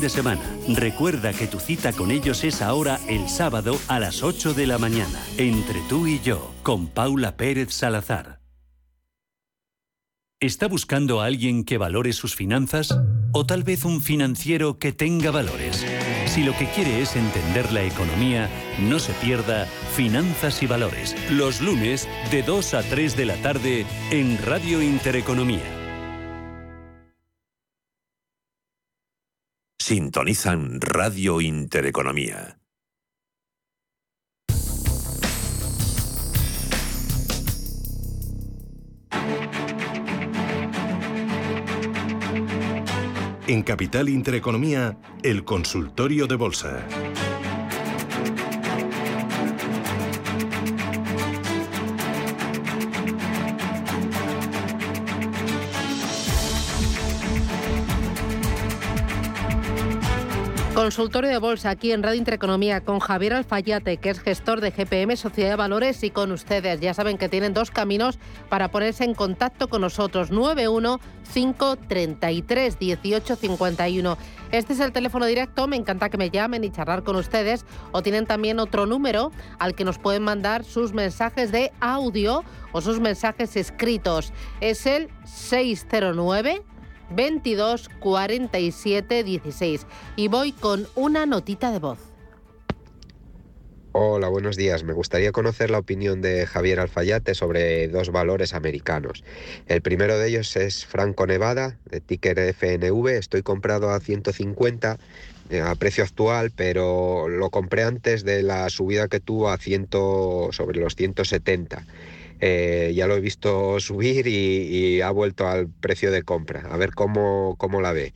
de semana. Recuerda que tu cita con ellos es ahora el sábado a las 8 de la mañana, entre tú y yo, con Paula Pérez Salazar. ¿Está buscando a alguien que valore sus finanzas? ¿O tal vez un financiero que tenga valores? Si lo que quiere es entender la economía, no se pierda Finanzas y Valores, los lunes de 2 a 3 de la tarde en Radio Intereconomía. Sintonizan Radio Intereconomía. En Capital Intereconomía, el consultorio de bolsa. Consultorio de bolsa aquí en Radio Intereconomía con Javier Alfayate, que es gestor de GPM Sociedad de Valores y con ustedes. Ya saben que tienen dos caminos para ponerse en contacto con nosotros. 91 533 1851. Este es el teléfono directo, me encanta que me llamen y charlar con ustedes. O tienen también otro número al que nos pueden mandar sus mensajes de audio o sus mensajes escritos. Es el 609 22 47 16. Y voy con una notita de voz. Hola, buenos días. Me gustaría conocer la opinión de Javier Alfayate sobre dos valores americanos. El primero de ellos es Franco Nevada, de ticker FNV. Estoy comprado a 150 eh, a precio actual, pero lo compré antes de la subida que tuvo a 100 sobre los 170. Eh, ya lo he visto subir y, ha vuelto al precio de compra. A ver cómo, cómo la ve.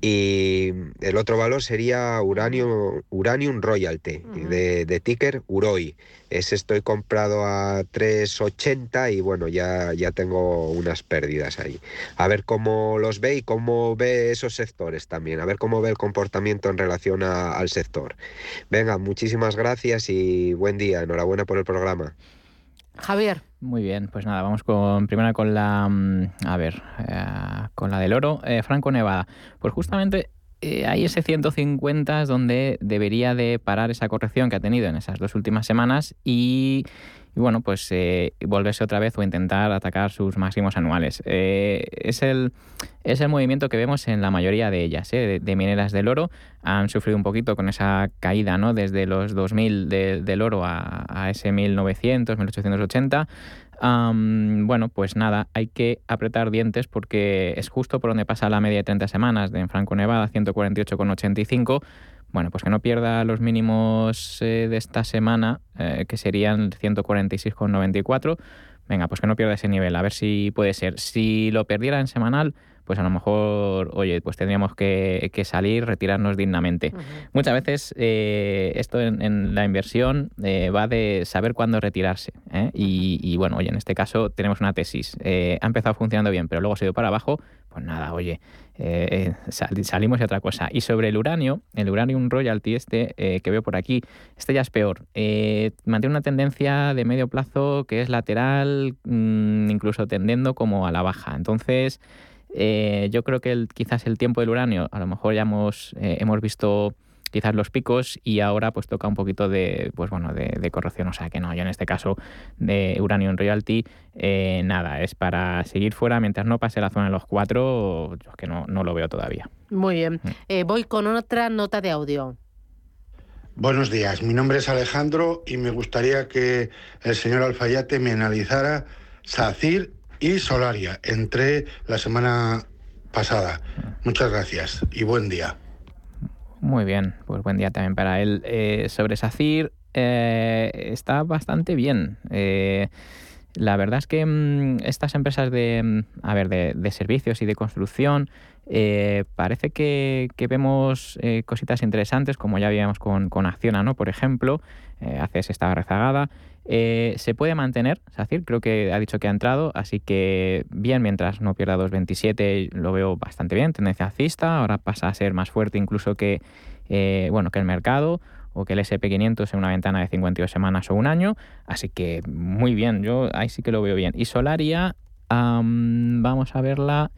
Y el otro valor sería Uranium, Uranium Royalty, de, de, ticker Uroi. Ese estoy comprado a 3.80 y bueno, ya, ya tengo unas pérdidas ahí. A ver cómo los ve y cómo ve esos sectores también. A ver cómo ve el comportamiento en relación al sector. Venga, muchísimas gracias y buen día. Enhorabuena por el programa. Javier. Muy bien, pues nada, vamos con primera con la, mm, a ver, eh, con la del oro, eh, Franco Nevada. Pues justamente eh, ahí ese 150 es donde debería de parar esa corrección que ha tenido en esas dos últimas semanas y y bueno, pues eh, volverse otra vez o intentar atacar sus máximos anuales. Eh, es, el, es el movimiento que vemos en la mayoría de ellas, eh, de, mineras del oro. Han sufrido un poquito con esa caída ¿no? desde los 2000 del oro a, a, ese 1900, 1880. bueno, pues nada, hay que apretar dientes porque es justo por donde pasa la media de 30 semanas de en Franco Nevada, 148,85 bueno, pues que no pierda los mínimos eh, de esta semana, eh, que serían 146,94. Venga, pues que no pierda ese nivel, a ver si puede ser. Si lo perdiera en semanal, pues a lo mejor, oye, pues tendríamos que, salir, retirarnos dignamente. Muchas veces eh, esto en, la inversión va de saber cuándo retirarse. Y, y, bueno, oye, en este caso tenemos una tesis. ha empezado funcionando bien, pero luego se ha ido para abajo. Pues nada, oye, eh, eh, salimos de otra cosa. Y sobre el uranio, el uranium royalty este eh, que veo por aquí, este ya es peor. mantiene una tendencia de medio plazo que es lateral, mm, incluso tendiendo como a la baja. Entonces, yo creo que quizás el tiempo del uranio, a lo mejor ya hemos, hemos visto quizás los picos y ahora pues toca un poquito de, pues bueno, de, corrección. O sea que no, yo en este caso de Uranium Royalty, eh, nada, es para seguir fuera mientras no pase la zona de los cuatro, yo es que no, no lo veo todavía. Muy bien. Mm. Eh, voy con otra nota de audio. Buenos días, mi nombre es Alejandro y me gustaría que el señor Alfayate me analizara SACIR y Solaria. Entré la semana pasada. Muchas gracias y buen día. Muy bien, pues buen día también para él. Eh, sobre SACIR, eh, está bastante bien. Eh, la verdad es que mm, estas empresas de, mm, a ver, de, servicios y de construcción parece que, vemos cositas interesantes, como ya vimos con, Acciona, ¿no? Por ejemplo, ACS estaba rezagada. Se puede mantener, SACIR, creo que ha dicho que ha entrado, así que bien, mientras no pierda 2.27 lo veo bastante bien, tendencia alcista, ahora pasa a ser más fuerte incluso que, bueno, que el mercado o que el SP500 en una ventana de 52 semanas o un año, así que muy bien, yo ahí sí que lo veo bien. Y Solaria, vamos a verla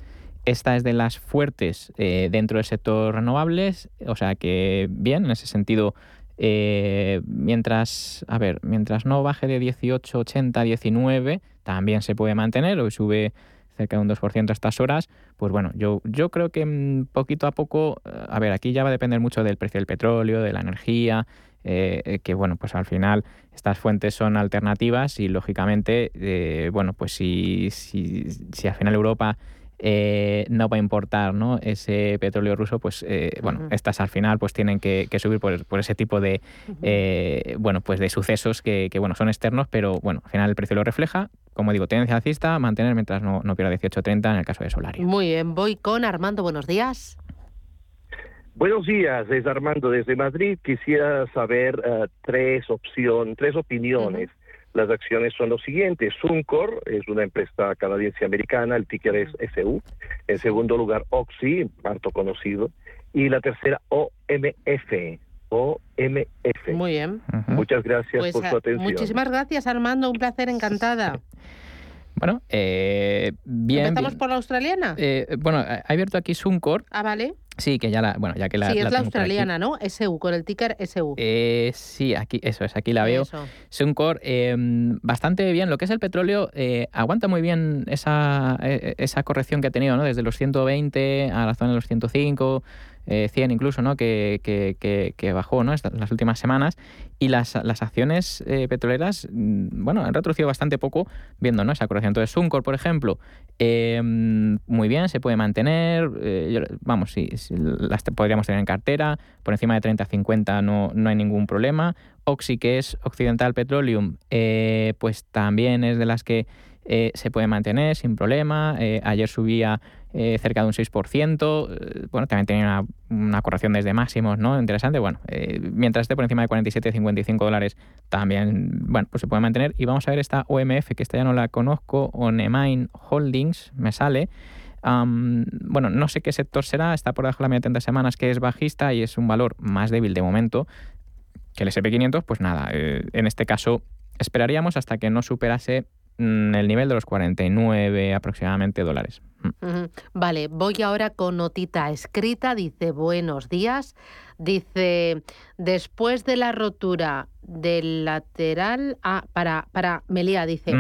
esta es de las fuertes eh, dentro del sector renovables, o sea que bien, en ese sentido, eh, mientras, a ver, mientras no baje de 18, 80, 19, también se puede mantener, o sube cerca de un 2% a estas horas, pues bueno, yo, yo creo que mm, poquito a poco, eh, a ver, aquí ya va a depender mucho del precio del petróleo, de la energía, que bueno, pues al final estas fuentes son alternativas y lógicamente, bueno, pues si, si, si al final Europa eh, no va a importar ¿no? ese petróleo ruso, pues eh, bueno, estas al final pues tienen que, subir por, ese tipo de eh, bueno pues de sucesos que, bueno son externos, pero bueno, al final el precio lo refleja. Como digo, tendencia alcista, mantener mientras no, no pierda 18.30 en el caso de Solaria. Muy bien, voy con Armando, buenos días. Buenos días, es Armando desde Madrid. Quisiera saber tres opciones, tres opiniones. Las acciones son los siguientes. Suncor es una empresa canadiense-americana, el ticker es SU. En segundo lugar, Oxy, harto conocido. Y la tercera, OMF. OMF. Muy bien. Muchas gracias pues, por su atención. Muchísimas gracias, Armando. Un placer, encantada. Bueno, eh, bien. ¿Empezamos por la australiana? Eh, bueno, ha abierto aquí Suncor. Ah, vale. Sí, que ya la, bueno, ya que la. Sí, es la, australiana, ¿no? SU, con el ticker SU. Eh, sí, aquí, eso es, aquí la veo. Suncor, em, bastante bien. Lo que es el petróleo, eh, aguanta muy bien esa, e, e, esa corrección que ha tenido, ¿no? Desde los 120 a la zona de los 105. 100 eh, incluso, ¿no? Que, que, bajó ¿no? las últimas semanas. Y las, las acciones eh, petroleras, mm, bueno, han retrocedido bastante poco viendo ¿no? esa corrección. Entonces, Suncor, por ejemplo, em, muy bien, se puede mantener. Eh, vamos, sí, las podríamos tener en cartera. Por encima de 30-50 no, no hay ningún problema. Oxy, que es Occidental Petroleum, pues también es de las que se puede mantener sin problema. ayer subía eh, cerca de un 6%. Eh, bueno, también tenía una, corrección desde máximos, ¿no? Interesante. Bueno, eh, mientras esté por encima de 47,55 dólares, también, bueno, pues se puede mantener. Y vamos a ver esta OMF, que esta ya no la conozco, Onemine Holdings, me sale. bueno, no sé qué sector será, está por debajo de la media de 30 semanas, que es bajista y es un valor más débil de momento que el SP500, pues nada, en este caso esperaríamos hasta que no superase el nivel de los 49 aproximadamente dólares. Vale, voy ahora con notita escrita. Dice, buenos días. Dice, después de la rotura del lateral... Ah, para, para Melía, dice,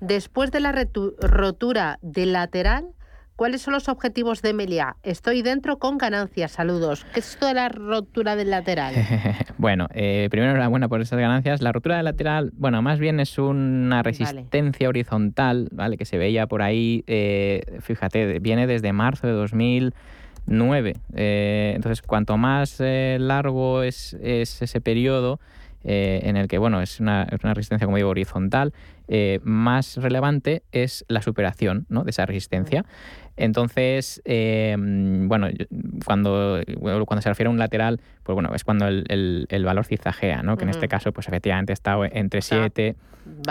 después de la rotura del lateral ¿Cuáles son los objetivos de Melia? Estoy dentro con ganancias. Saludos. ¿Qué es esto de la rotura del lateral? bueno, eh, primero enhorabuena por esas ganancias. La rotura del lateral, bueno, más bien es una resistencia horizontal, ¿vale? Que se veía por ahí, eh, fíjate, viene desde marzo de 2009. Eh, entonces, cuanto más largo es, ese periodo, en el que, bueno, es una, es una, resistencia, como digo, horizontal, más relevante es la superación ¿no? de esa resistencia. Entonces, em, bueno, cuando, cuando se refiere a un lateral, pues bueno, es cuando el, valor cizajea, ¿no? Que en este caso, pues efectivamente está entre 7,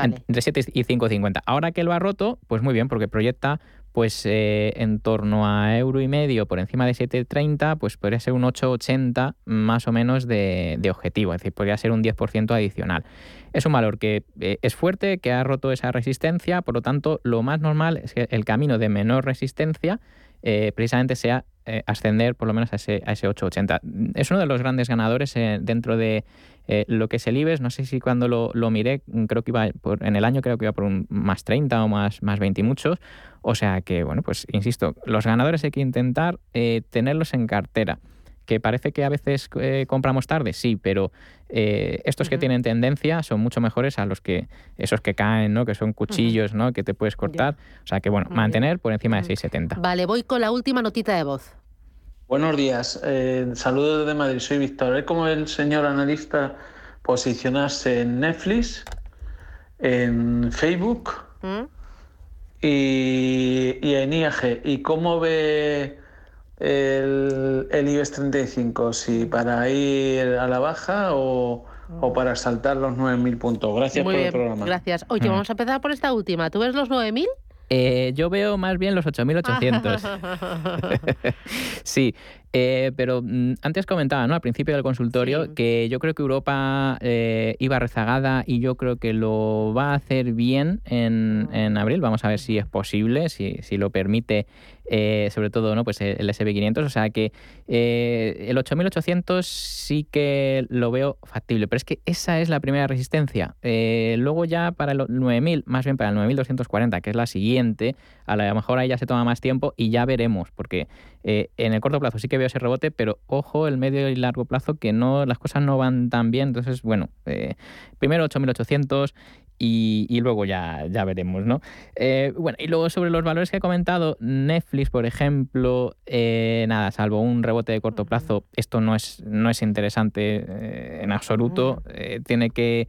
entre 7 y 5,50. Ahora que lo ha roto, pues muy bien, porque proyecta pues eh, en torno a euro y medio por encima de 7,30, pues podría ser un 8,80 más o menos de, de, objetivo, es decir, podría ser un 10% adicional. Es un valor que eh, es fuerte, que ha roto esa resistencia, por lo tanto, lo más normal es que el camino de menor resistencia eh, precisamente sea ascender por lo menos a ese, a ese 880. Es uno de los grandes ganadores dentro de lo que es el IBEX. No sé si cuando lo, lo miré, creo que iba por, en el año creo que iba por un más 30 o más, más 20 y muchos. O sea que, bueno, pues insisto, los ganadores hay que intentar tenerlos en cartera que parece que a veces eh, compramos tarde, sí, pero eh, estos que tienen tendencia son mucho mejores a los que esos que caen, ¿no? Que son cuchillos, ¿no? Que te puedes cortar. O sea que bueno, mantener por encima de 6,70. Vale, voy con la última notita de voz. Buenos días, eh, saludos desde Madrid, soy Víctor. Es como el señor analista posicionarse en Netflix, en Facebook ¿Mm? y, y en IAG. ¿Y cómo ve el, el IBEX 35, si para ir a la baja o, para saltar los 9.000 puntos. Gracias por el programa. Gracias. Oye, mm. vamos a empezar por esta última. ¿Tú ves los 9.000? Eh, yo veo más bien los 8.800. sí. Eh, pero mm, antes comentaba, ¿no? Al principio del consultorio, que yo creo que Europa eh, iba rezagada y yo creo que lo va a hacer bien en, en abril. Vamos a ver si es posible, si, si lo permite eh, sobre todo ¿no? pues el SB500, o sea que eh, el 8800 sí que lo veo factible, pero es que esa es la primera resistencia. Eh, luego ya para el 9000, más bien para el 9240, que es la siguiente, a lo mejor ahí ya se toma más tiempo y ya veremos, porque en el corto plazo sí que veo ese rebote, pero ojo, el medio y largo plazo que no las cosas no van tan bien, entonces bueno, primero 8800 y, luego ya, ya veremos, ¿no? Eh, bueno, y luego sobre los valores que he comentado, Netflix, por ejemplo, eh, nada, salvo un rebote de corto plazo, esto no es, no es interesante eh, en absoluto. tiene que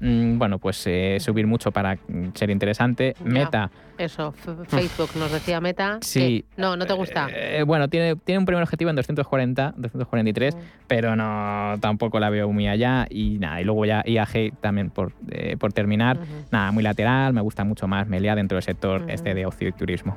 Mm, bueno, pues eh, subir mucho para ser interesante. Meta. Eso, Facebook nos decía Meta. Sí. no, no te gusta. Eh, bueno, tiene, tiene un primer objetivo en 240, 243, mm. pero no tampoco la veo muy allá. Y nada, y luego ya IAG también por, eh, por terminar. Nada, muy lateral, me gusta mucho más Melia dentro del sector este de ocio y turismo.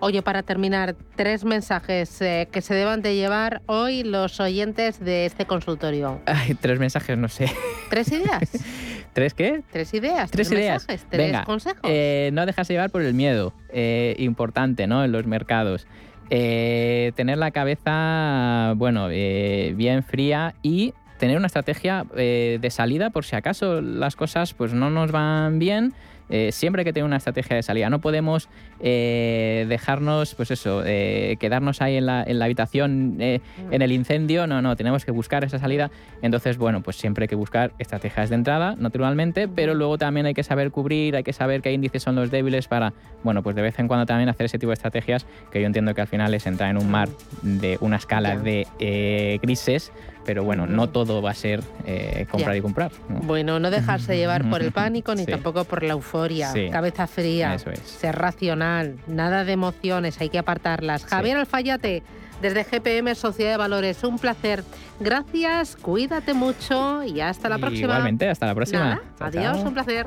Oye, para terminar, tres mensajes que se deban de llevar hoy los oyentes de este consultorio. Ay, tres mensajes, no sé. ¿Tres ideas? ¿Tres qué? Tres ideas. Tres, ideas. tres consejos. Eh, no dejarse llevar por el miedo. Eh, importante, ¿no? En los mercados. Eh, tener la cabeza, bueno, bien fría y tener una estrategia de salida por si acaso las cosas pues no nos van bien eh, siempre hay que tener una estrategia de salida. No podemos eh, dejarnos, pues eso, eh, quedarnos ahí en la, en la habitación en el incendio. No, no, tenemos que buscar esa salida. Entonces, bueno, pues siempre hay que buscar estrategias de entrada, naturalmente, pero luego también hay que saber cubrir, hay que saber qué índices son los débiles para, bueno, pues de vez en cuando también hacer ese tipo de estrategias que yo entiendo que al final es entrar en un mar de una escala de grises pero bueno, no todo va a ser eh, comprar y comprar. Bueno, no dejarse llevar por el pánico ni tampoco por la euforia. Cabeza fría, ser racional, nada de emociones, hay que apartarlas. Javier Alfayate, desde GPM Sociedad de Valores, un placer. Gracias, cuídate mucho y hasta la próxima. Igualmente, hasta la próxima. adiós, un placer.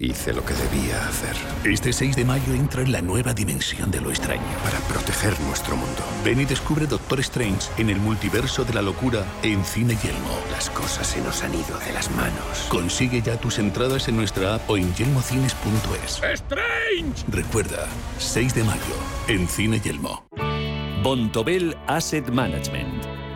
Hice lo que debía hacer. Este 6 de mayo entra en la nueva dimensión de lo extraño. Para proteger nuestro mundo. Ven y descubre Doctor Strange en el multiverso de la locura en Cine Yelmo. Las cosas se nos han ido de las manos. Consigue ya tus entradas en nuestra app o en yelmocines.es. ¡Strange! Recuerda, 6 de mayo, en Cine Yelmo. Bontobel Asset Management.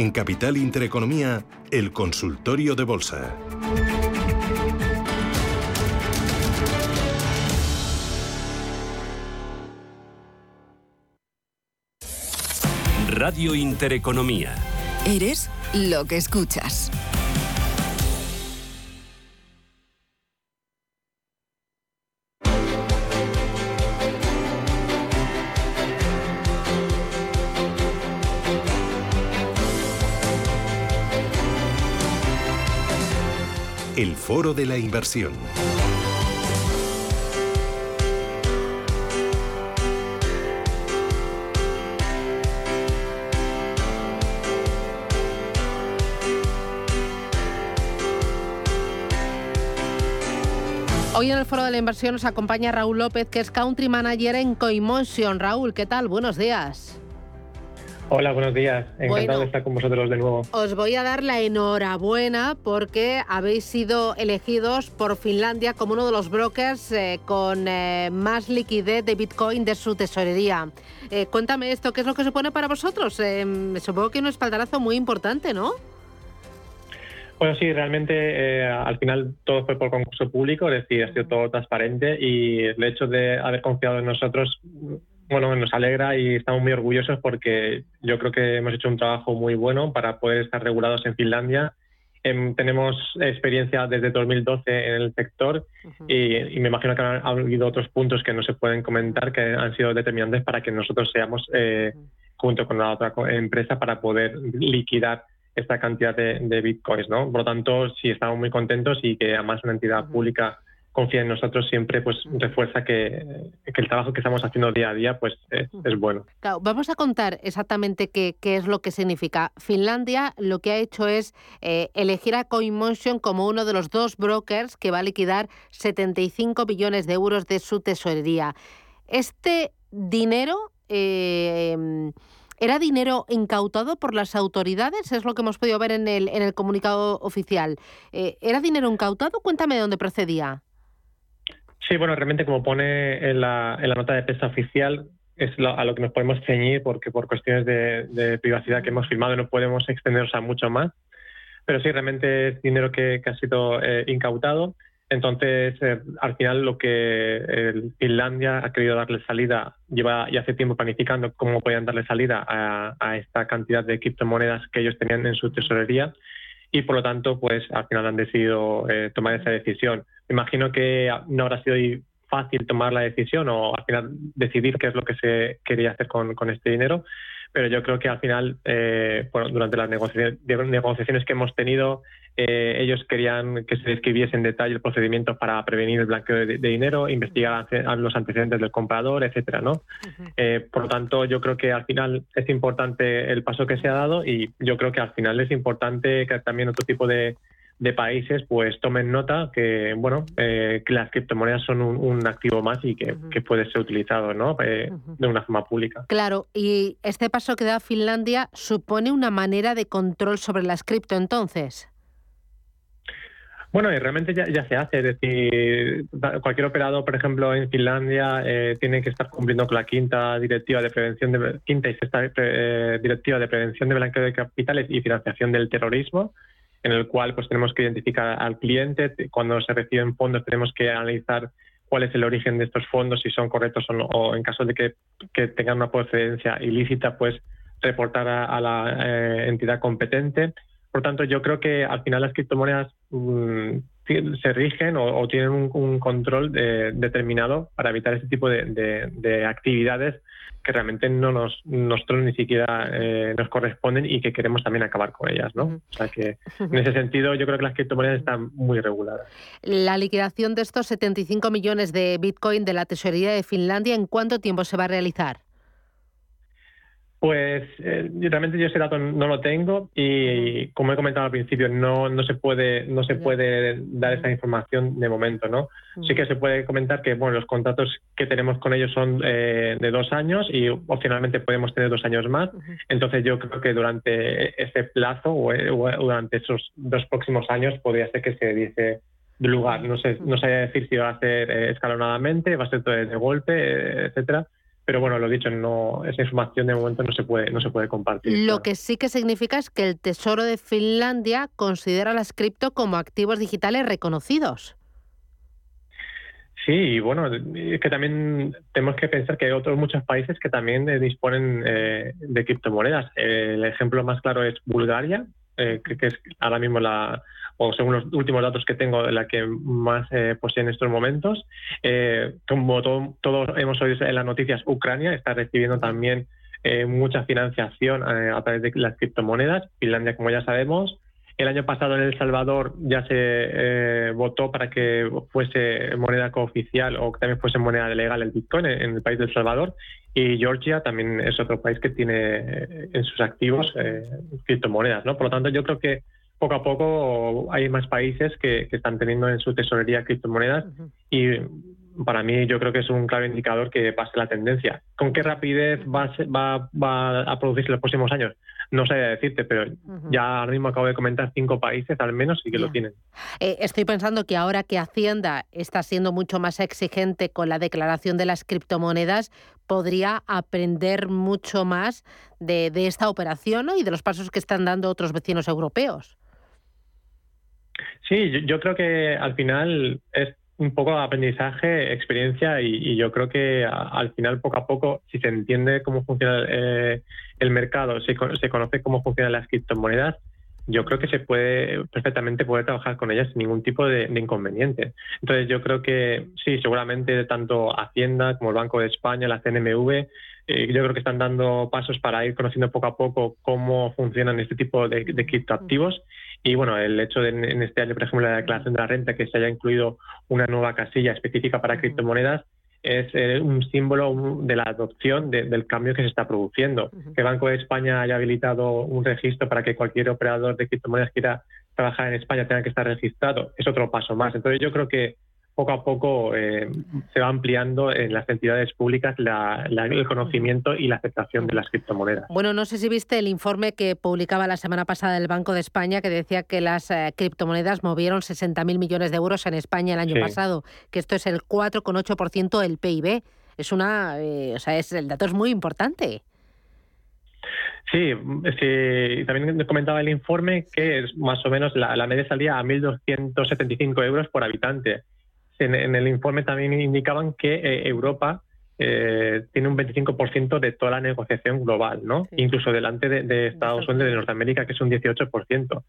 En Capital Intereconomía, el consultorio de bolsa. Radio Intereconomía. Eres lo que escuchas. Foro de la inversión. Hoy en el Foro de la Inversión nos acompaña Raúl López, que es Country Manager en Coimotion. Raúl, ¿qué tal? Buenos días. Hola, buenos días. Encantado de estar con vosotros de nuevo. Os voy a dar la enhorabuena porque habéis sido elegidos por Finlandia como uno de los brokers eh, con eh, más liquidez de Bitcoin de su tesorería. Eh, cuéntame esto, ¿qué es lo que supone para vosotros? supongo que un espaldarazo muy importante, ¿no? Bueno, sí, realmente eh, al final todo fue por concurso público, es decir, ha sido todo transparente y el hecho de haber confiado en nosotros, bueno, nos alegra y estamos muy orgullosos porque yo creo que hemos hecho un trabajo muy bueno para poder estar regulados en Finlandia. Em, tenemos experiencia desde 2012 en el sector y, me imagino que han, habido otros puntos que no se pueden comentar que han sido determinantes para que nosotros seamos, eh, junto con la otra empresa, para poder liquidar esta cantidad de, bitcoins, ¿no? Por lo tanto, sí estamos muy contentos y que además una entidad pública confía en nosotros siempre pues refuerza que, el trabajo que estamos haciendo día a día pues es, bueno. vamos a contar exactamente qué, qué, es lo que significa. Finlandia lo que ha hecho es eh, elegir a CoinMotion como uno de los dos brokers que va a liquidar 75 billones de euros de su tesorería. Este dinero eh, ¿Era dinero incautado por las autoridades? Es lo que hemos podido ver en el, en el comunicado oficial. Eh, ¿Era dinero incautado? Cuéntame de dónde procedía. Sí, bueno, realmente como pone en la, en la nota de prensa oficial, es a lo que nos podemos ceñir porque por cuestiones de, privacidad que hemos firmado no podemos extendernos a mucho más. Pero sí, realmente es dinero que, ha sido eh, incautado entonces, eh, al final, lo que Finlandia ha querido darle salida, lleva ya hace tiempo planificando cómo podían darle salida a, esta cantidad de criptomonedas que ellos tenían en su tesorería y, por lo tanto, pues al final han decidido eh, tomar esa decisión. Imagino que no habrá sido fácil tomar la decisión o al final decidir qué es lo que se quería hacer con, con este dinero, pero yo creo que al final, eh, durante las negociaciones que hemos tenido, eh, ellos querían que se describiese en detalle el procedimiento para prevenir el blanqueo de, dinero, investigar los antecedentes del comprador, etcétera, ¿no? Eh, por lo tanto, yo creo que al final es importante el paso que se ha dado y yo creo que al final es importante que también otro tipo de, de países pues tomen nota que bueno eh, que las criptomonedas son un, activo más y que, puede ser utilizado ¿no? Eh, de una forma pública. Claro, y este paso que da Finlandia supone una manera de control sobre las cripto entonces. Bueno, y realmente ya, se hace, es decir, cualquier operador, por ejemplo, en Finlandia eh, tiene que estar cumpliendo con la quinta directiva de prevención de quinta y sexta directiva de prevención de blanqueo de capitales y financiación del terrorismo en el cual pues tenemos que identificar al cliente. Cuando se reciben fondos tenemos que analizar cuál es el origen de estos fondos, si son correctos o no, o en caso de que, tengan una procedencia ilícita, pues reportar a, la eh, entidad competente. Por tanto, yo creo que al final las criptomonedas mm, se rigen o, tienen un, control determinado para evitar ese tipo de actividades que realmente no nos nosotros ni siquiera eh, nos corresponden y que queremos también acabar con ellas, ¿no? O sea que en ese sentido yo creo que las criptomonedas están muy reguladas. La liquidación de estos 75 millones de Bitcoin de la tesorería de Finlandia, ¿en cuánto tiempo se va a realizar? Pues eh, realmente yo ese dato no lo tengo y, como he comentado al principio no no se puede no se puede dar esa información de momento, ¿no? Sí que se puede comentar que bueno los contratos que tenemos con ellos son eh, de dos años y opcionalmente podemos tener dos años más. Entonces yo creo que durante ese plazo o, durante esos dos próximos años podría ser que se diese lugar. No sé no sabía decir si va a ser eh, escalonadamente, va a ser todo de golpe, etcétera pero bueno, lo dicho, no, esa información de momento no se puede, no se puede compartir. Lo que sí que significa es que el Tesoro de Finlandia considera las cripto como activos digitales reconocidos. Sí, y bueno, es que también tenemos que pensar que hay otros muchos países que también eh, disponen eh, de criptomonedas. el ejemplo más claro es Bulgaria, eh, que, es ahora mismo la, o según los últimos datos que tengo, la que más eh, posee en estos momentos. Eh, como todos hemos oído en las noticias, Ucrania está recibiendo también eh, mucha financiación a través de las criptomonedas. Finlandia, como ya sabemos. El año pasado en El Salvador ya se eh, votó para que fuese moneda cooficial o que también fuese moneda legal el Bitcoin en, el país de El Salvador. Y Georgia también es otro país que tiene eh, en sus activos eh, criptomonedas. ¿no? Por lo tanto, yo creo que poco a poco hay más países que, están teniendo en su tesorería criptomonedas y para mí yo creo que es un claro indicador que pase la tendencia. ¿Con qué rapidez va, va, va a producirse en los próximos años? No sé decirte, pero ya ahora mismo acabo de comentar cinco países al menos y que lo tienen. Eh, estoy pensando que ahora que Hacienda está siendo mucho más exigente con la declaración de las criptomonedas, podría aprender mucho más de, de esta operación y de los pasos que están dando otros vecinos europeos. Sí, yo, creo que al final es un poco aprendizaje, experiencia y, yo creo que al final poco a poco, si se entiende cómo funciona eh, el mercado, si se conoce cómo funcionan las criptomonedas, yo creo que se puede perfectamente poder trabajar con ellas sin ningún tipo de, inconveniente. Entonces yo creo que sí, seguramente tanto Hacienda como el Banco de España, la CNMV, eh, yo creo que están dando pasos para ir conociendo poco a poco cómo funcionan este tipo de, de criptoactivos y bueno, el hecho de en este año, por ejemplo, la declaración de la renta, que se haya incluido una nueva casilla específica para criptomonedas, es eh, un símbolo de la adopción del cambio que se está produciendo. Que el Banco de España haya habilitado un registro para que cualquier operador de criptomonedas quiera trabajar en España tenga que estar registrado, es otro paso más. Entonces yo creo que poco a poco eh, se va ampliando en las entidades públicas el conocimiento y la aceptación de las criptomonedas. Bueno, no sé si viste el informe que publicaba la semana pasada el Banco de España que decía que las eh, criptomonedas movieron 60.000 millones de euros en España el año pasado, que esto es el 4,8% del PIB. Es una, eh, o sea, es, el dato es muy importante. Sí, sí, también comentaba el informe que es más o menos la, la media salía a 1.275 euros por habitante en, el informe también indicaban que eh, Europa eh, tiene un 25% de toda la negociación global, ¿no? Incluso delante de, Estados Unidos de Norteamérica, que es un 18%.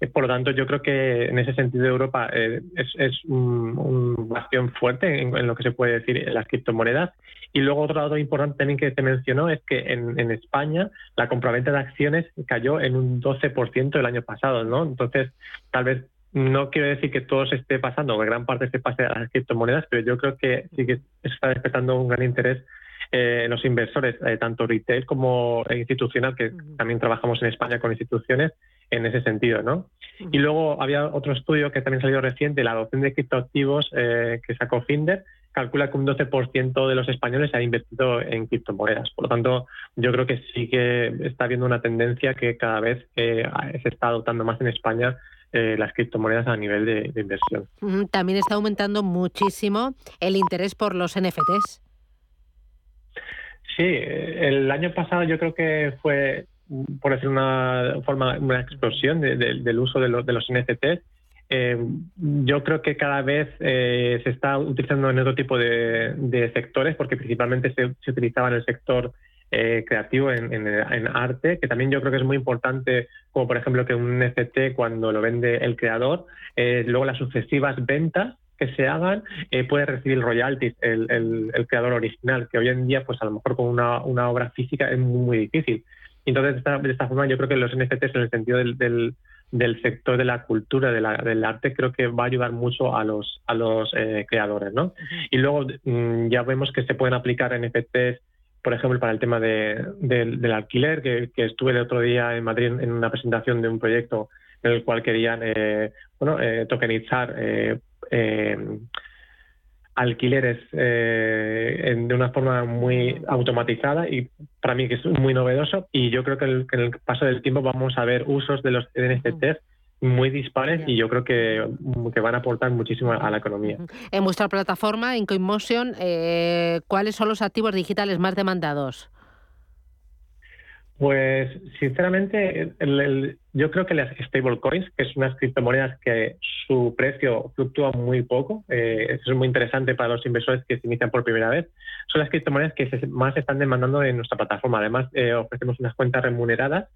Eh, por lo tanto, yo creo que en ese sentido Europa es, un, bastión fuerte en, lo que se puede decir en las criptomonedas. Y luego otro dato importante también que se mencionó es que en, en España la compraventa de acciones cayó en un 12% el año pasado, ¿no? Entonces, tal vez no quiero decir que todo se esté pasando, que gran parte se pase a las criptomonedas, pero yo creo que sí que está despertando un gran interés eh, en los inversores, eh, tanto retail como institucional, que también trabajamos en España con instituciones en ese sentido, ¿no? Y luego había otro estudio que también salió reciente, la adopción de criptoactivos eh, que sacó Finder, calcula que un 12% de los españoles ha invertido en criptomonedas. Por lo tanto, yo creo que sí que está habiendo una tendencia que cada vez se está adoptando más en España eh, las criptomonedas a nivel de, inversión. También está aumentando muchísimo el interés por los NFTs. Sí, el año pasado yo creo que fue, por decir una forma, una explosión del uso de, los, de los NFTs. Eh, yo creo que cada vez eh, se está utilizando en otro tipo de, sectores, porque principalmente se, utilizaba en el sector eh, creativo en, arte, que también yo creo que es muy importante, como por ejemplo que un NFT cuando lo vende el creador, eh, luego las sucesivas ventas que se hagan puede recibir royalties el, el, creador original, que hoy en día pues a lo mejor con una, una obra física es muy, muy difícil. Entonces, de esta, de esta, forma, yo creo que los NFTs en el sentido del, del, sector de la cultura, de la, del arte, creo que va a ayudar mucho a los, a los creadores. ¿no? Y luego mm, ya vemos que se pueden aplicar NFTs por ejemplo, para el tema del alquiler, que, estuve el otro día en Madrid en una presentación de un proyecto en el cual querían eh, bueno, eh, tokenizar eh, alquileres de una forma muy automatizada y para mí que es muy novedoso. Y yo creo que, en el paso del tiempo vamos a ver usos de los NFTs muy dispares y yo creo que, que, van a aportar muchísimo a la economía. En vuestra plataforma, en CoinMotion, eh, ¿cuáles son los activos digitales más demandados? Pues sinceramente, yo creo que las stablecoins, que es unas criptomonedas que su precio fluctúa muy poco, eh, es muy interesante para los inversores que se inician por primera vez, son las criptomonedas que más están demandando en nuestra plataforma. Además, eh, ofrecemos unas cuentas remuneradas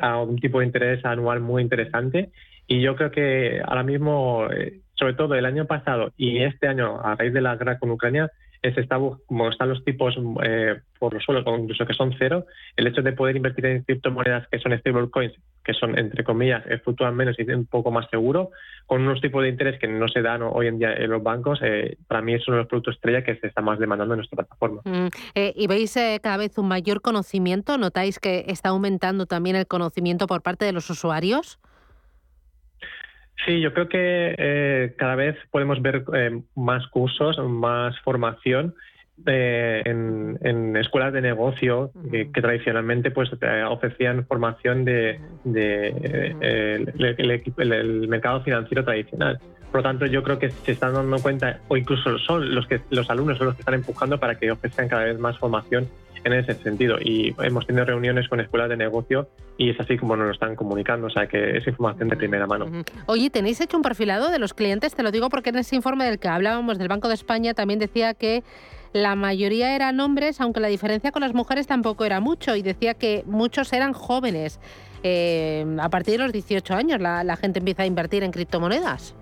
a un tipo de interés anual muy interesante y yo creo que ahora mismo, eh, sobre todo el año pasado y este año, a raíz de la guerra con Ucrania, es está, como están los tipos eh, por los suelos, incluso que son cero, el hecho de poder invertir en criptomonedas que son stablecoins, que son, entre comillas, eh, fluctúan menos y un poco más seguro, con unos tipos de interés que no se dan hoy en día en los bancos, eh, para mí es uno de los productos estrella que se está más demandando en nuestra plataforma. Mm, ¿Y veis cada vez un mayor conocimiento? ¿Notáis que está aumentando también el conocimiento por parte de los usuarios? Sí, yo creo que eh, cada vez podemos ver eh, más cursos, más formación eh, en, escuelas de negocio que tradicionalmente pues ofrecían formación de, el, mercado financiero tradicional. Por lo tanto, yo creo que se están dando cuenta, o incluso son los que los alumnos son los que están empujando para que ofrezcan cada vez más formación en ese sentido. Y hemos tenido reuniones con escuelas de negocio y es así como nos lo están comunicando, o sea que es información de primera mano. Oye, ¿tenéis hecho un perfilado de los clientes? Te lo digo porque en ese informe del que hablábamos del Banco de España también decía que la mayoría eran hombres, aunque la diferencia con las mujeres tampoco era mucho, y decía que muchos eran jóvenes. Eh, a partir de los 18 años la gente empieza a invertir en criptomonedas.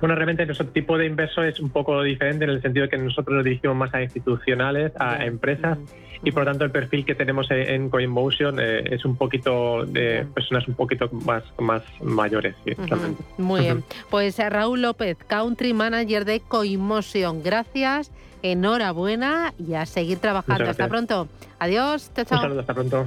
Bueno, realmente nuestro tipo de inversor es un poco diferente en el sentido de que nosotros nos dirigimos más a institucionales, a empresas y por lo tanto el perfil que tenemos en CoinMotion eh, es un poquito de personas un poquito más, más mayores. Muy bien. Pues eh, Raúl López, Country Manager de CoinMotion. Gracias, enhorabuena y a seguir trabajando. Hasta pronto. Adiós. Chao, chao. hasta pronto.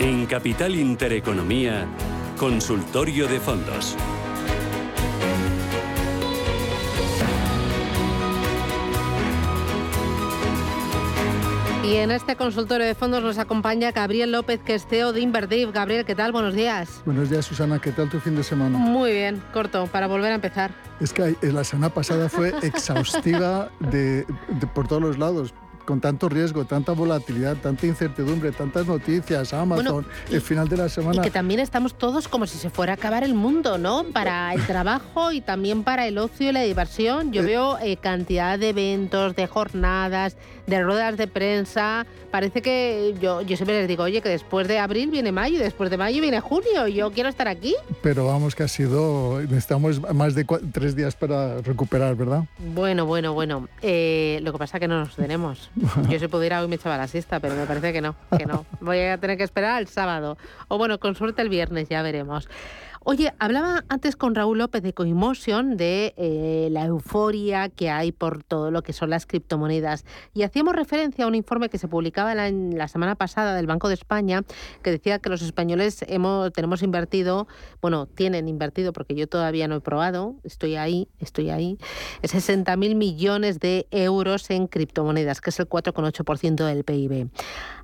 En Capital Intereconomía, Consultorio de Fondos. Y en este consultorio de fondos nos acompaña Gabriel López, que es CEO de Inverdiv. Gabriel, ¿qué tal? Buenos días. Buenos días, Susana. ¿Qué tal tu fin de semana? Muy bien, corto, para volver a empezar. Es que la semana pasada fue exhaustiva de, por todos los lados con tanto riesgo, tanta volatilidad, tanta incertidumbre, tantas noticias, Amazon, el final de la semana. Y que también estamos todos como si se fuera a acabar el mundo, ¿no? Para el trabajo y también para el ocio y la diversión. Yo eh, veo eh, cantidad de eventos, de jornadas, de ruedas de prensa. Parece que yo, yo siempre les digo, oye, que después de abril viene mayo y después de mayo viene junio. Yo quiero estar aquí. Pero vamos, que ha sido. Necesitamos más de tres días para recuperar, ¿verdad? Bueno, bueno, bueno. Eh, lo que pasa es que no nos tenemos. Yo si pudiera hoy me echaba la siesta, pero me parece que no, que no. Voy a tener que esperar al sábado. O bueno, con suerte el viernes, ya veremos. Oye, hablaba antes con Raúl López de Coimotion de eh, la euforia que hay por todo lo que son las criptomonedas y hacíamos referencia a un informe que se publicaba la, la semana pasada del Banco de España que decía que los españoles hemos, tenemos invertido, bueno, tienen invertido porque yo todavía no he probado, estoy ahí, estoy ahí, 60.000 millones de euros en criptomonedas, que es el 4,8% del PIB.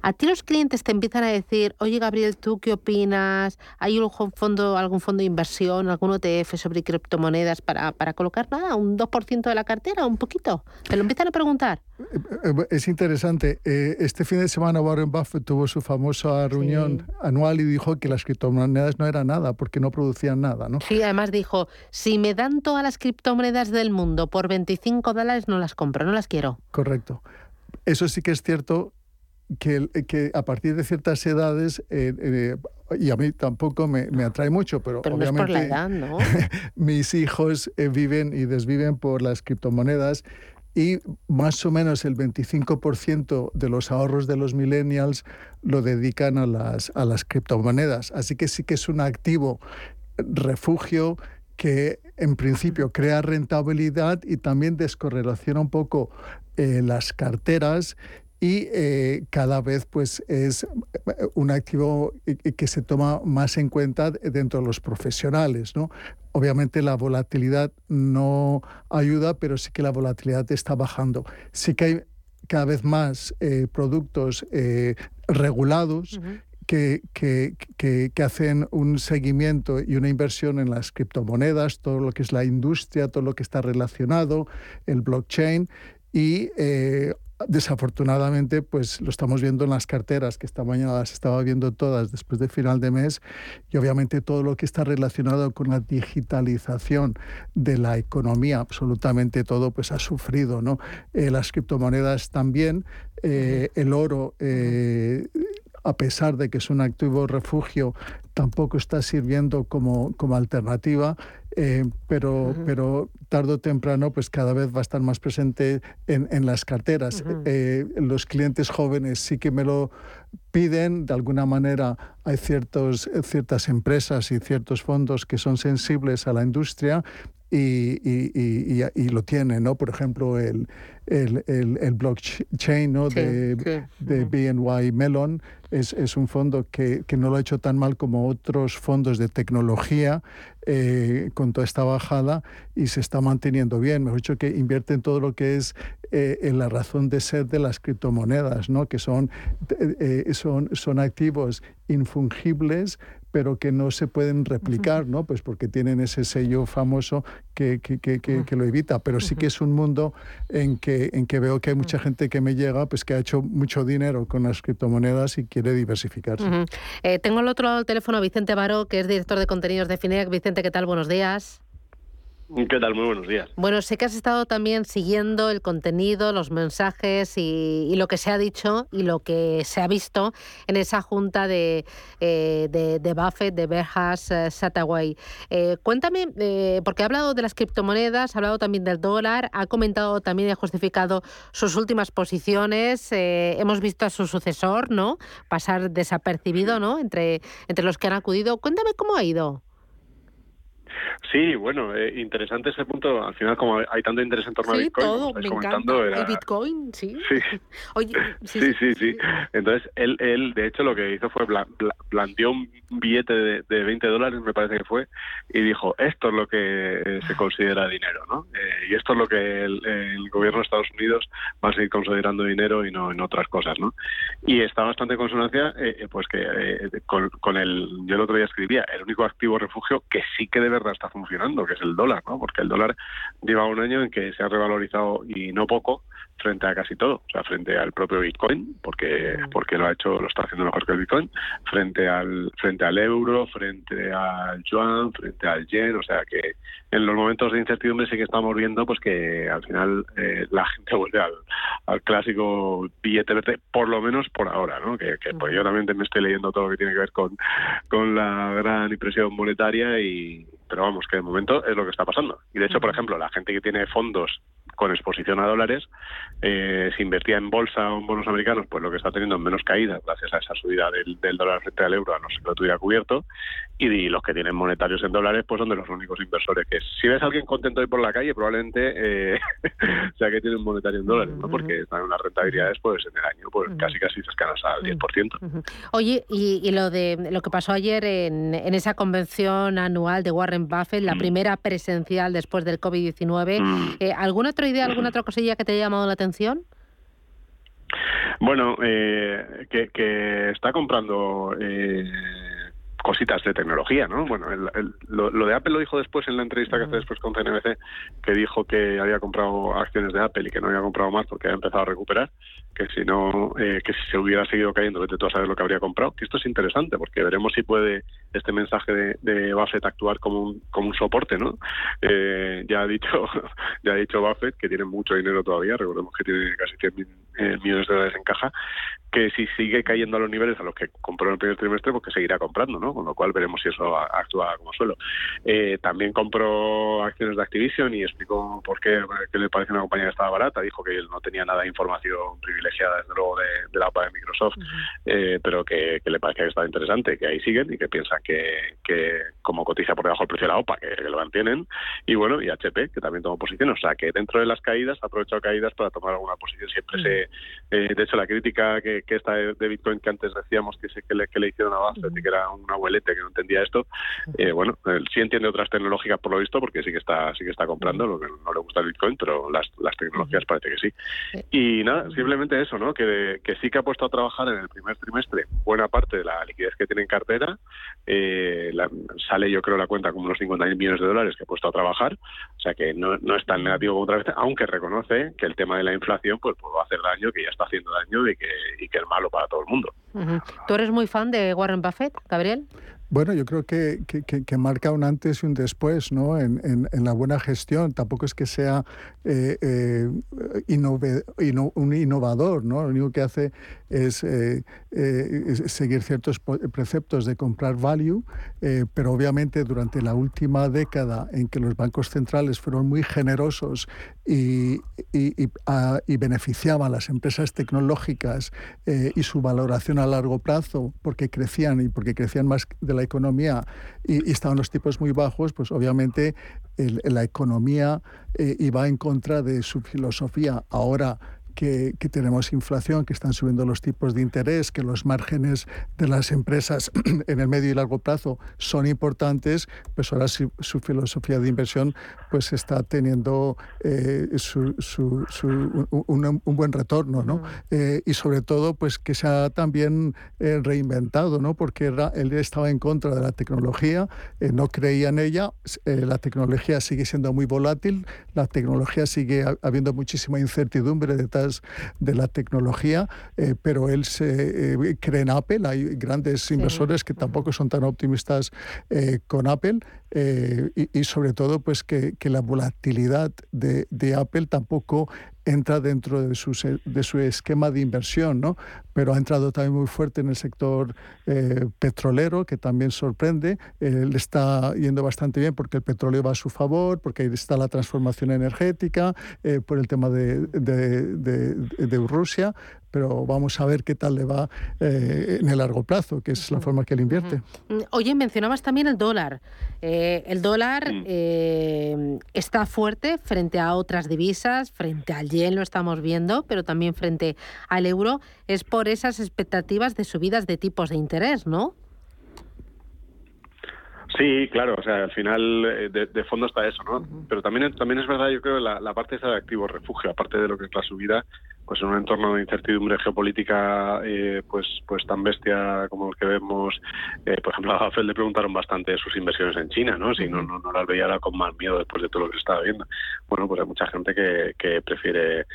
A ti los clientes te empiezan a decir, oye Gabriel, ¿tú qué opinas? ¿Hay un fondo, algún fondo de inversión, algún ETF sobre criptomonedas para, para colocar nada, un 2% de la cartera, un poquito. Te lo empiezan a preguntar. Eh, eh, es interesante. Eh, este fin de semana Warren Buffett tuvo su famosa reunión anual y dijo que las criptomonedas no eran nada porque no producían nada, ¿no? Sí, además dijo, si me dan todas las criptomonedas del mundo por 25 dólares no las compro, no las quiero. Correcto. Eso sí que es cierto que, que a partir de ciertas edades, eh, eh, y a mí tampoco me, me atrae mucho, pero, obviamente mis hijos eh, viven y desviven por las criptomonedas y más o menos el 25% de los ahorros de los millennials lo dedican a las, a las criptomonedas. Así que sí que es un activo refugio que en principio crea rentabilidad y también descorrelaciona un poco las carteras y eh, cada vez pues es eh, un activo que se toma más en cuenta dentro de los profesionales. ¿no? Obviamente la volatilidad no ayuda, pero sí que la volatilidad está bajando. Sí que hay cada vez más eh, productos regulados que, que, que, que, hacen un seguimiento y una inversión en las criptomonedas, todo lo que es la industria, todo lo que está relacionado, el blockchain. Y Desafortunadamente, pues lo estamos viendo en las carteras, que esta mañana las estaba viendo todas después de final de mes, y obviamente todo lo que está relacionado con la digitalización de la economía, absolutamente todo, pues ha sufrido, ¿no? Eh, las criptomonedas también, eh, el oro, eh, a pesar de que es un activo refugio, tampoco está sirviendo como, como alternativa. Eh, pero, pero tarde o temprano pues cada vez va a estar más presente en, en las carteras. Eh, los clientes jóvenes sí que me lo piden, de alguna manera hay ciertos, ciertas empresas y ciertos fondos que son sensibles a la industria y, y, y, lo tienen, ¿no? Por ejemplo, el, el, el, blockchain ¿no? de, de BNY Mellon es, es un fondo que, que, no lo ha hecho tan mal como otros fondos de tecnología eh, con toda esta bajada y se está manteniendo bien. Mejor dicho, que invierte en todo lo que es eh, en la razón de ser de las criptomonedas, ¿no? que son, eh, son, son activos infungibles pero que no se pueden replicar, ¿no? Pues porque tienen ese sello famoso que, que, que, que, lo evita. Pero sí que es un mundo en que, en que veo que hay mucha gente que me llega, pues que ha hecho mucho dinero con las criptomonedas y quiere diversificarse. Eh, tengo al otro lado del teléfono a Vicente Baro, que es director de contenidos de FINEC. Vicente, ¿qué tal? Buenos días. ¿Qué tal? Muy buenos días. Bueno, sé que has estado también siguiendo el contenido, los mensajes y, lo que se ha dicho y lo que se ha visto en esa junta de, eh, de, Buffett, de Berhas uh, Sataway. Eh, cuéntame, porque ha hablado de las criptomonedas, ha hablado también del dólar, ha comentado también y ha justificado sus últimas posiciones. hemos visto a su sucesor, ¿no? Pasar desapercibido, ¿no? Entre, entre los que han acudido. Cuéntame cómo ha ido. Sí, bueno, eh, interesante ese punto. Al final, como hay tanto interés en torno a Bitcoin, todo, me encanta. El Bitcoin, sí. Sí. Oye, sí, sí, sí, Entonces, él, él, de hecho, lo que hizo fue planteó un billete de, de, 20 dólares, me parece que fue, y dijo, esto es lo que eh, se considera dinero, ¿no? Eh, y esto es lo que el, gobierno de Estados Unidos va a seguir considerando dinero y no en otras cosas, ¿no? Y está bastante en consonancia, pues que con, con el, yo el otro día escribía, el único activo refugio que sí que de está funcionando, que es el dólar, ¿no? Porque el dólar lleva un año en que se ha revalorizado y no poco, frente a casi todo, o sea, frente al propio Bitcoin, porque porque lo ha hecho, lo está haciendo mejor que el Bitcoin, frente al frente al euro, frente al yuan, frente al yen, o sea que en los momentos de incertidumbre sí que estamos viendo pues que al final eh, la gente vuelve al, al, clásico billete verde, por lo menos por ahora, ¿no? Que, pues yo también me estoy leyendo todo lo que tiene que ver con, con la gran impresión monetaria y pero vamos que de momento es lo que está pasando. Y de hecho por ejemplo la gente que tiene fondos con exposición a dólares, eh, si invertía en bolsa o en bonos americanos, pues lo que está teniendo menos caída gracias a esa subida del, dólar frente al euro, a no ser que lo tuviera cubierto, y, los que tienen monetarios en dólares, pues son de los únicos inversores que si ves a alguien contento hoy por la calle, probablemente eh, sea que tiene un monetario en dólares, ¿no? porque están en unas rentabilidades pues en el año pues casi casi cercanas al 10%. Oye, y, lo de lo que pasó ayer en, en esa convención anual de Warren Buffett, la mm. primera presencial después del COVID-19, mm. eh, ¿algún otro idea, alguna otra cosilla que te haya llamado la atención? Bueno, eh, que, está comprando eh, cositas de tecnología, ¿no? Bueno, lo, de Apple lo dijo después en la entrevista que hace después con CNBC, que dijo que había comprado acciones de Apple y que no había comprado más porque había empezado a recuperar, que si no, eh, que si se hubiera seguido cayendo, vete tú a saber lo que habría comprado. Que esto es interesante porque veremos si puede este mensaje de, Buffett actuar como un, como un soporte, ¿no? Eh, ya ha dicho ya ha dicho Buffett que tiene mucho dinero todavía, recordemos que tiene casi 100 eh, millones de dólares en caja, que si sigue cayendo a los niveles a los que compró en el primer trimestre, pues que seguirá comprando, ¿no? Con lo cual veremos si eso actúa como suelo. Eh, también compró acciones de Activision y explicó por qué, que le parece una compañía que estaba barata. Dijo que él no tenía nada de información privilegiada, desde luego, de, la OPA de Microsoft, eh, pero que, le parecía que estaba interesante, que ahí siguen y que piensan que, que como cotiza por debajo del precio de la OPA, que, lo mantienen. Y bueno, y HP, que también tomó posición. O sea, que dentro de las caídas ha aprovechado caídas para tomar alguna posición. Siempre se... Eh, de hecho, la crítica que, que esta de, Bitcoin que antes decíamos que, que, le, que le hicieron a Buffett, que era un abuelete que no entendía esto, eh, bueno, él sí entiende otras tecnológicas por lo visto, porque sí que está sí que está comprando, lo que no le gusta el Bitcoin, pero las, las tecnologías parece que sí. Y nada, simplemente eso, ¿no? Que, que sí que ha puesto a trabajar en el primer trimestre buena parte de la liquidez que tiene en cartera, eh, sale yo creo la cuenta como unos 50.000 millones de dólares que ha puesto a trabajar, o sea que no, no es tan negativo como otra vez, aunque reconoce que el tema de la inflación pues, puede hacer daño, que ya está haciendo daño y que, y que es malo para todo el mundo. ¿Tú eres muy fan de Warren Buffett, Gabriel? Bueno, yo creo que, que, marca un antes y un después ¿no? en, en, la buena gestión. Tampoco es que sea eh, eh, un innovador, ¿no? lo único que hace es, eh, seguir ciertos preceptos de comprar value, pero obviamente durante la última década en que los bancos centrales fueron muy generosos y, y, y beneficiaban a las empresas tecnológicas y su valoración a largo plazo porque crecían y porque crecían más de la economía y, estaban los tipos muy bajos, pues obviamente la economía eh, iba en contra de su filosofía. Ahora que, tenemos inflación, que están subiendo los tipos de interés, que los márgenes de las empresas en el medio y largo plazo son importantes, pues ahora su, filosofía de inversión pues está teniendo eh, un, buen retorno, ¿no? Eh, y sobre todo pues que se ha también eh, reinventado, ¿no? Porque él estaba en contra de la tecnología, no creía en ella, la tecnología sigue siendo muy volátil, la tecnología sigue habiendo muchísima incertidumbre detrás de la tecnología, eh, pero él se eh, cree en Apple. Hay grandes inversores que tampoco son tan optimistas eh, con Apple y, sobre todo pues que, la volatilidad de, de Apple tampoco entra dentro de su, de su esquema de inversión, ¿no? pero ha entrado también muy fuerte en el sector eh, petrolero, que también sorprende. Le está yendo bastante bien porque el petróleo va a su favor, porque ahí está la transformación energética, eh, por el tema de, de, de, de Rusia, pero vamos a ver qué tal le va eh, en el largo plazo, que es la forma que él invierte. Mm, oye, mencionabas también el dólar. Eh, el dólar mm. eh, está fuerte frente a otras divisas, frente al yen lo estamos viendo, pero también frente al euro. Es por esas expectativas de subidas de tipos de interés, ¿no? Sí, claro, o sea, al final de, fondo está eso, ¿no? Pero también, también es verdad, yo creo, la, la parte esa de activo refugio, aparte de lo que es la subida, pues en un entorno de incertidumbre geopolítica eh, pues pues tan bestia como el que vemos eh, por ejemplo a Fed le preguntaron bastante de sus inversiones en China no si no, no, no las veía con mal miedo después de todo lo que se estaba viendo. Bueno pues hay mucha gente que, que prefiere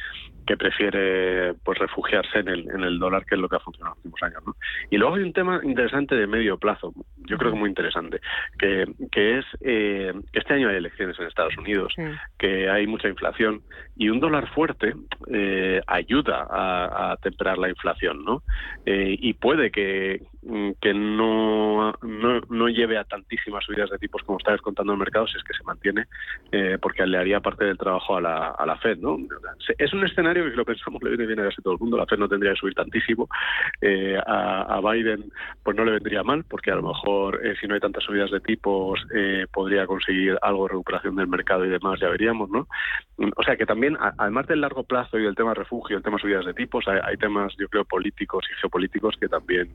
que prefiere pues refugiarse en el, en el dólar, que es lo que ha funcionado en los últimos años. ¿no? Y luego hay un tema interesante de medio plazo, yo creo que muy interesante, que, que es eh, que este año hay elecciones en Estados Unidos, que hay mucha inflación y un dólar fuerte eh, ayuda a, a, temperar la inflación, ¿no? Eh, y puede que, que no, no, no, lleve a tantísimas subidas de tipos como está descontando el mercado si es que se mantiene, eh, porque le haría parte del trabajo a la, a la Fed. ¿no? Es un escenario que si lo pensamos le viene bien a casi todo el mundo. La Fed no tendría que subir tantísimo. Eh, a, a, Biden pues no le vendría mal, porque a lo mejor eh, si no hay tantas subidas de tipos podría conseguir algo de recuperación del mercado y demás, ya veríamos. ¿no? O sea que también, además del largo plazo y del tema refugio, el tema subidas de tipos, hay temas, yo creo, políticos y geopolíticos que también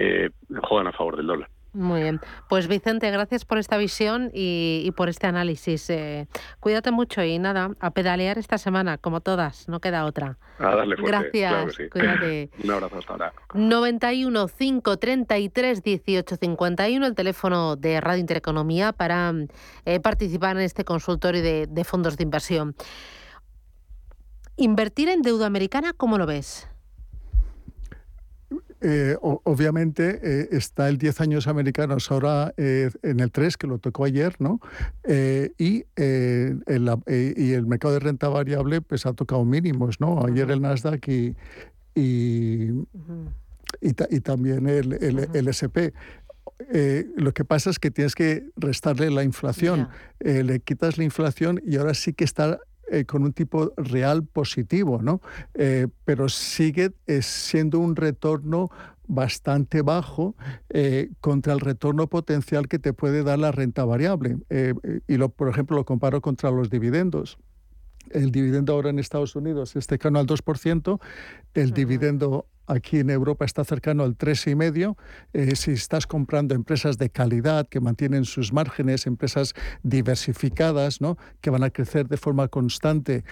eh, juegan a favor del dólar. Muy bien. Pues Vicente, gracias por esta visión y, por este análisis. Eh, cuídate mucho y nada, a pedalear esta semana, como todas, no queda otra. A darle fuerte. Gracias. Cuídate. Un abrazo hasta ahora. 91 533 18 51, el teléfono de Radio Intereconomía para eh, participar en este consultorio de, de fondos de inversión. Invertir en deuda americana, ¿cómo lo ves? Eh, obviamente eh, está el 10 años americanos ahora eh, en el 3, que lo tocó ayer, ¿no? y, el, y el mercado de renta variable pues ha tocado mínimos, ¿no? Ayer el Nasdaq y, y, y, también el, el, SP. lo que pasa es que tienes que restarle la inflación. le quitas la inflación y ahora sí que está eh, con un tipo real positivo, ¿no? Eh, pero sigue eh, siendo un retorno bastante bajo contra el retorno potencial que te puede dar la renta variable. y, lo, por ejemplo, lo comparo contra los dividendos. El dividendo ahora en Estados Unidos está cercano al 2%, el dividendo aquí en Europa está cercano al 3,5%. Eh, si estás comprando empresas de calidad que mantienen sus márgenes, empresas diversificadas, ¿no? que van a crecer de forma constante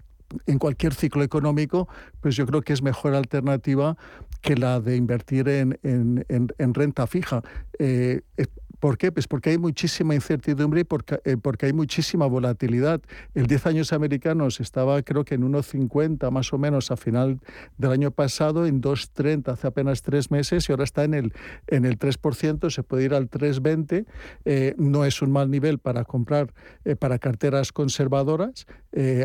en cualquier ciclo económico, pues yo creo que es mejor alternativa que la de invertir en, en, en, renta fija. Eh, ¿Por qué? Pues porque hay muchísima incertidumbre y porque, eh, hay muchísima volatilidad. El 10 años americanos estaba creo que en 1,50 más o menos a final del año pasado, en 2,30 hace apenas tres meses y ahora está en el, en el 3%, se puede ir al 3,20. Eh, no es un mal nivel para comprar eh, para carteras conservadoras.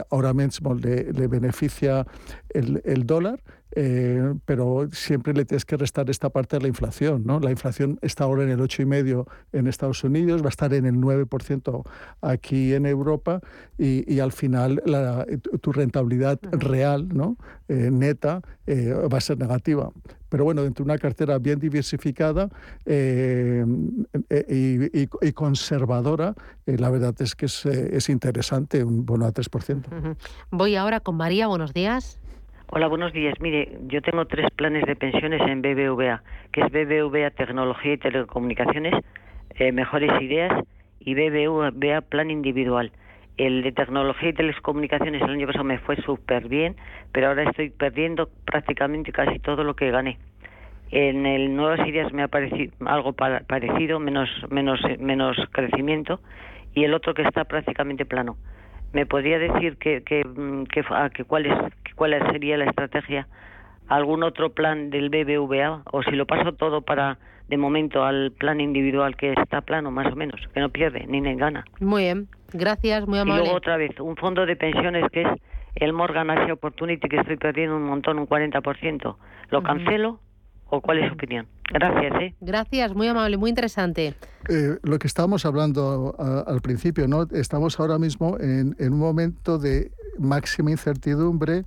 ahora mismo le, le beneficia el, el dólar. Eh, pero siempre le tienes que restar esta parte de la inflación. ¿no? La inflación está ahora en el 8,5% en Estados Unidos, va a estar en el 9% aquí en Europa y, al final tu rentabilidad real, ¿no? Eh, neta, eh, va a ser negativa. Pero bueno, dentro de una cartera bien diversificada y, conservadora, la verdad es que es, es interesante, un bono a 3%. Voy ahora con María, buenos días. Hola, buenos días. Mire, yo tengo tres planes de pensiones en BBVA, que es BBVA Tecnología y Telecomunicaciones, eh, Mejores Ideas y BBVA Plan Individual. El de tecnología y telecomunicaciones el año pasado me fue súper bien, pero ahora estoy perdiendo prácticamente casi todo lo que gané. En el Nuevas Ideas me ha parecido algo parecido, menos, menos, menos crecimiento, y el otro que está prácticamente plano. ¿Me podría decir que, que, mm, que, que cuál, es, cuál sería la estrategia? ¿Algún otro plan del BBVA? ¿O si lo paso todo para, de momento, al plan individual que está plano, más o menos, que no pierde ni ni gana? Muy bien, gracias, muy amable. Y luego otra vez, un fondo de pensiones que es el Morgan Asia Opportunity, que estoy perdiendo un montón, un 40%. ¿Lo cancelo? o cuál es su opinión. Gracias. ¿eh? Gracias, muy amable, muy interesante. Eh, lo que estábamos hablando al principio, ¿no? Estamos ahora mismo en, en un momento de máxima incertidumbre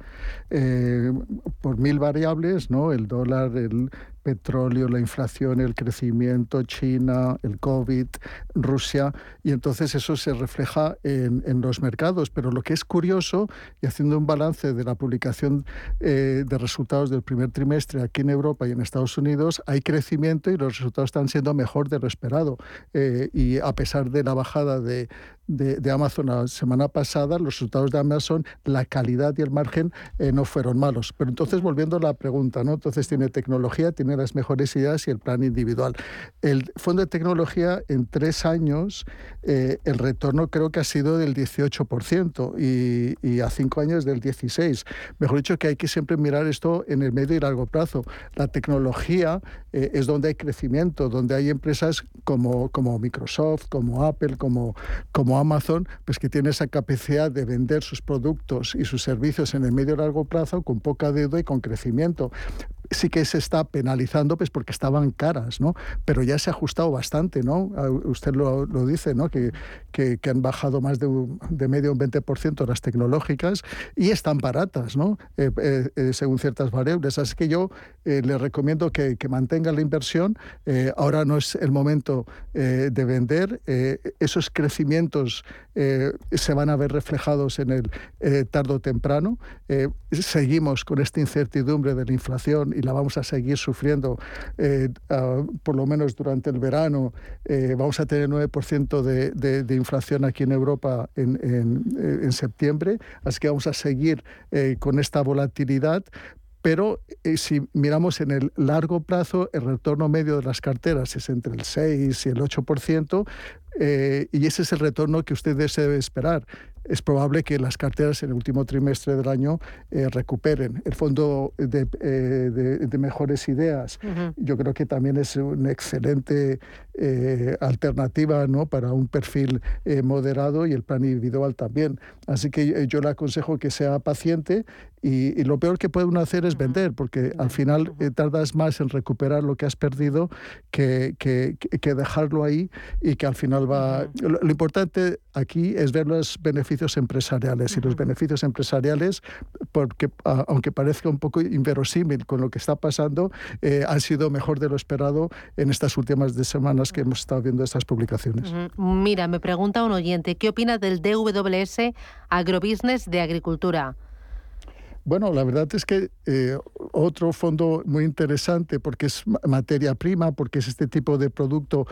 eh, por mil variables, ¿no? El dólar, el petróleo, la inflación, el crecimiento, China, el COVID, Rusia, y entonces eso se refleja en, en los mercados. Pero lo que es curioso, y haciendo un balance de la publicación eh, de resultados del primer trimestre aquí en Europa y en Estados Unidos, hay crecimiento y los resultados están siendo mejor de lo esperado. Eh, y a pesar de la bajada de, de, Amazon la semana pasada, los resultados de Amazon, la calidad y el margen eh, no fueron malos. Pero entonces, volviendo a la pregunta, ¿no? Entonces tiene tecnología, tiene las mejores ideas y el plan individual. El fondo de tecnología en tres años, eh, el retorno creo que ha sido del 18% y, y a cinco años del 16%. Mejor dicho, que hay que siempre mirar esto en el medio y largo plazo. La tecnología eh, es donde hay crecimiento, donde hay empresas como, como Microsoft, como Apple, como, como Amazon, pues que tienen esa capacidad de vender sus productos y sus servicios en el medio y largo plazo con poca deuda y con crecimiento sí que se está penalizando pues porque estaban caras, ¿no? Pero ya se ha ajustado bastante, ¿no? Usted lo, lo dice, ¿no? Que, que, han bajado más de, de medio un 20% las tecnológicas y están baratas, ¿no? Eh, eh, eh, según ciertas variables. Así que yo le recomiendo que, que mantenga la inversión. ahora no es el momento de vender. esos crecimientos se van a ver reflejados en el tarde o temprano. seguimos con esta incertidumbre de la inflación y la vamos a seguir sufriendo eh, por lo menos durante el verano. Eh, vamos a tener 9% de, de, inflación aquí en Europa en, en, septiembre, así que vamos a seguir eh, con esta volatilidad, pero si miramos en el largo plazo, el retorno medio de las carteras es entre el 6 y el 8%, y ese es el retorno que ustedes deben esperar es probable que las carteras en el último trimestre del año eh, recuperen. El fondo de, eh, mejores ideas, yo creo que también es una excelente eh, alternativa ¿no? para un perfil moderado y el plan individual también. Así que yo le aconsejo que sea paciente y, lo peor que puede uno hacer es vender, porque al final tardas más en recuperar lo que has perdido que, que, que dejarlo ahí y que al final lo importante aquí es ver los beneficios empresariales. Y los beneficios empresariales, porque aunque parezca un poco inverosímil con lo que está pasando, eh, han sido mejor de lo esperado en estas últimas semanas que hemos estado viendo estas publicaciones. Mira, me pregunta un oyente, ¿qué opina del DWS Agrobusiness de Agricultura? Bueno, la verdad es que eh, otro fondo muy interesante porque es materia prima, porque es este tipo de producto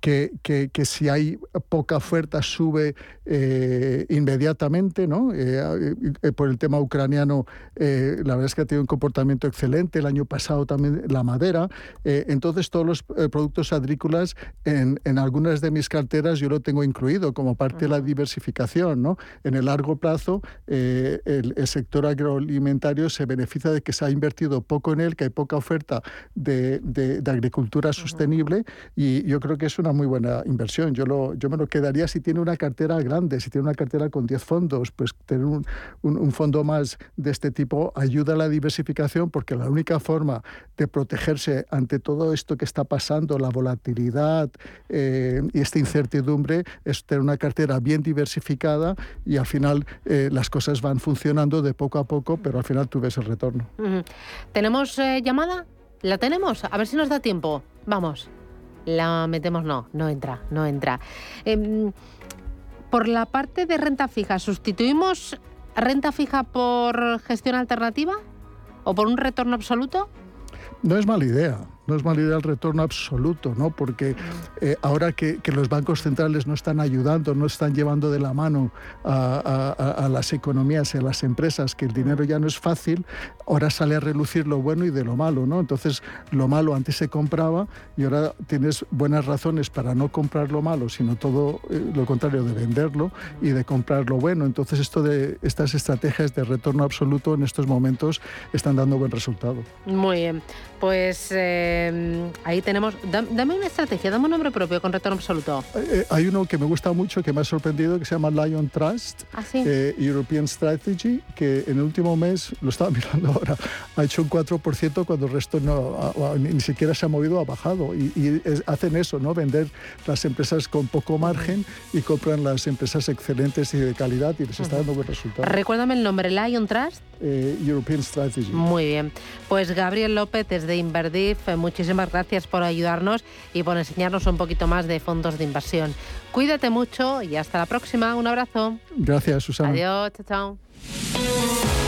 que, que, que, si hay poca oferta sube eh, inmediatamente, ¿no? Eh, eh, por el tema ucraniano, la verdad es que ha tenido un comportamiento excelente. El año pasado también la madera. entonces, todos los productos agrícolas en, en, algunas de mis carteras yo lo tengo incluido como parte de la diversificación, ¿no? En el largo plazo, el, el, sector agroalimentario se beneficia de que se ha invertido poco en él, que hay poca oferta de, de, de agricultura sostenible y yo creo que es una muy buena inversión. Yo, lo, yo me lo quedaría si tiene una cartera grande, si tiene una cartera con 10 fondos, pues tener un, un, fondo más de este tipo ayuda a la diversificación porque la única forma de protegerse ante todo esto que está pasando, la volatilidad eh, y esta incertidumbre, es tener una cartera bien diversificada y al final eh, las cosas van funcionando de poco a poco, pero al final tú ves el retorno. ¿Tenemos eh, llamada? ¿La tenemos? A ver si nos da tiempo. Vamos la metemos, no, no entra, no entra. Em, por la parte de renta fija, ¿sustituimos renta fija por gestión alternativa o por un retorno absoluto? No es mala idea no es mala idea el retorno absoluto, ¿no? porque eh, ahora que, los bancos centrales no están ayudando, no están llevando de la mano a, las economías y a las empresas, que el dinero ya no es fácil, ahora sale a relucir lo bueno y de lo malo. ¿no? Entonces, lo malo antes se compraba y ahora tienes buenas razones para no comprar lo malo, sino todo eh, lo contrario, de venderlo y de comprar lo bueno. Entonces, esto de estas estrategias de retorno absoluto en estos momentos están dando buen resultado. Muy bien, pues... Eh, Em, ahí tenemos. Dame una estrategia, dame un nombre propio con retorno absoluto. Eh, eh, hay uno que me gusta mucho, que me ha sorprendido, que se llama Lion Trust, ¿Ah, eh, European Strategy, que en el último mes, lo estaba mirando ahora, ha hecho un 4% cuando el resto no, ni siquiera se ha movido, ha bajado. Y, hacen eso, ¿no? Vender las empresas con poco margen y compran las empresas excelentes y de calidad y les está dando buen resultado. Recuérdame el nombre, Lion Trust. European Strategy. Muy bien. Pues Gabriel López desde Inverdif, muchísimas gracias por ayudarnos y por enseñarnos un poquito más de fondos de inversión. Cuídate mucho y hasta la próxima. Un abrazo. Gracias, Susana. Adiós, chao, chao.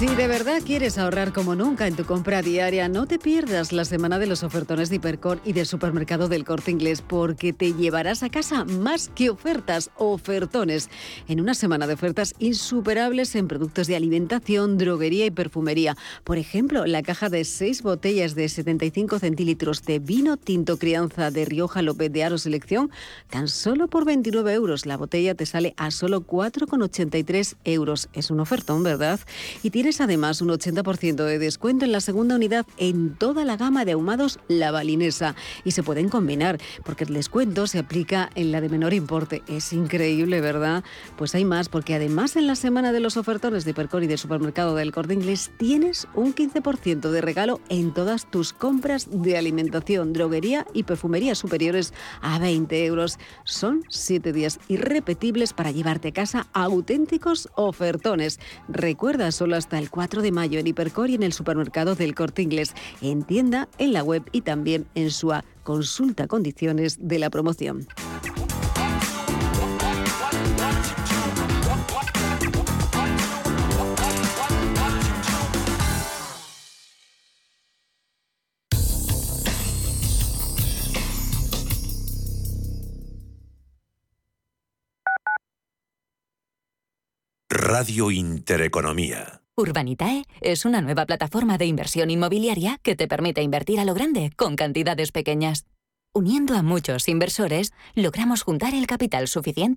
Si de verdad quieres ahorrar como nunca en tu compra diaria, no te pierdas la semana de los ofertones de Hipercor y del supermercado del Corte Inglés, porque te llevarás a casa más que ofertas, ofertones. En una semana de ofertas insuperables en productos de alimentación, droguería y perfumería. Por ejemplo, la caja de 6 botellas de 75 centilitros de vino tinto crianza de Rioja López de Aro Selección, tan solo por 29 euros. La botella te sale a solo 4,83 euros. Es un ofertón, ¿verdad? Y tienes además un 80% de descuento en la segunda unidad en toda la gama de ahumados La Balinesa. Y se pueden combinar, porque el descuento se aplica en la de menor importe. Es increíble, ¿verdad? Pues hay más, porque además en la semana de los ofertones de Percor y del supermercado del Corte Inglés tienes un 15% de regalo en todas tus compras de alimentación, droguería y perfumería superiores a 20 euros. Son siete días irrepetibles para llevarte a casa auténticos ofertones. Recuerda, solo hasta el 4 de mayo en Hipercor y en el supermercado del Corte Inglés, en tienda, en la web y también en su consulta condiciones de la promoción. Radio Intereconomía. Urbanitae es una nueva plataforma de inversión inmobiliaria que te permite invertir a lo grande con cantidades pequeñas. Uniendo a muchos inversores, logramos juntar el capital suficiente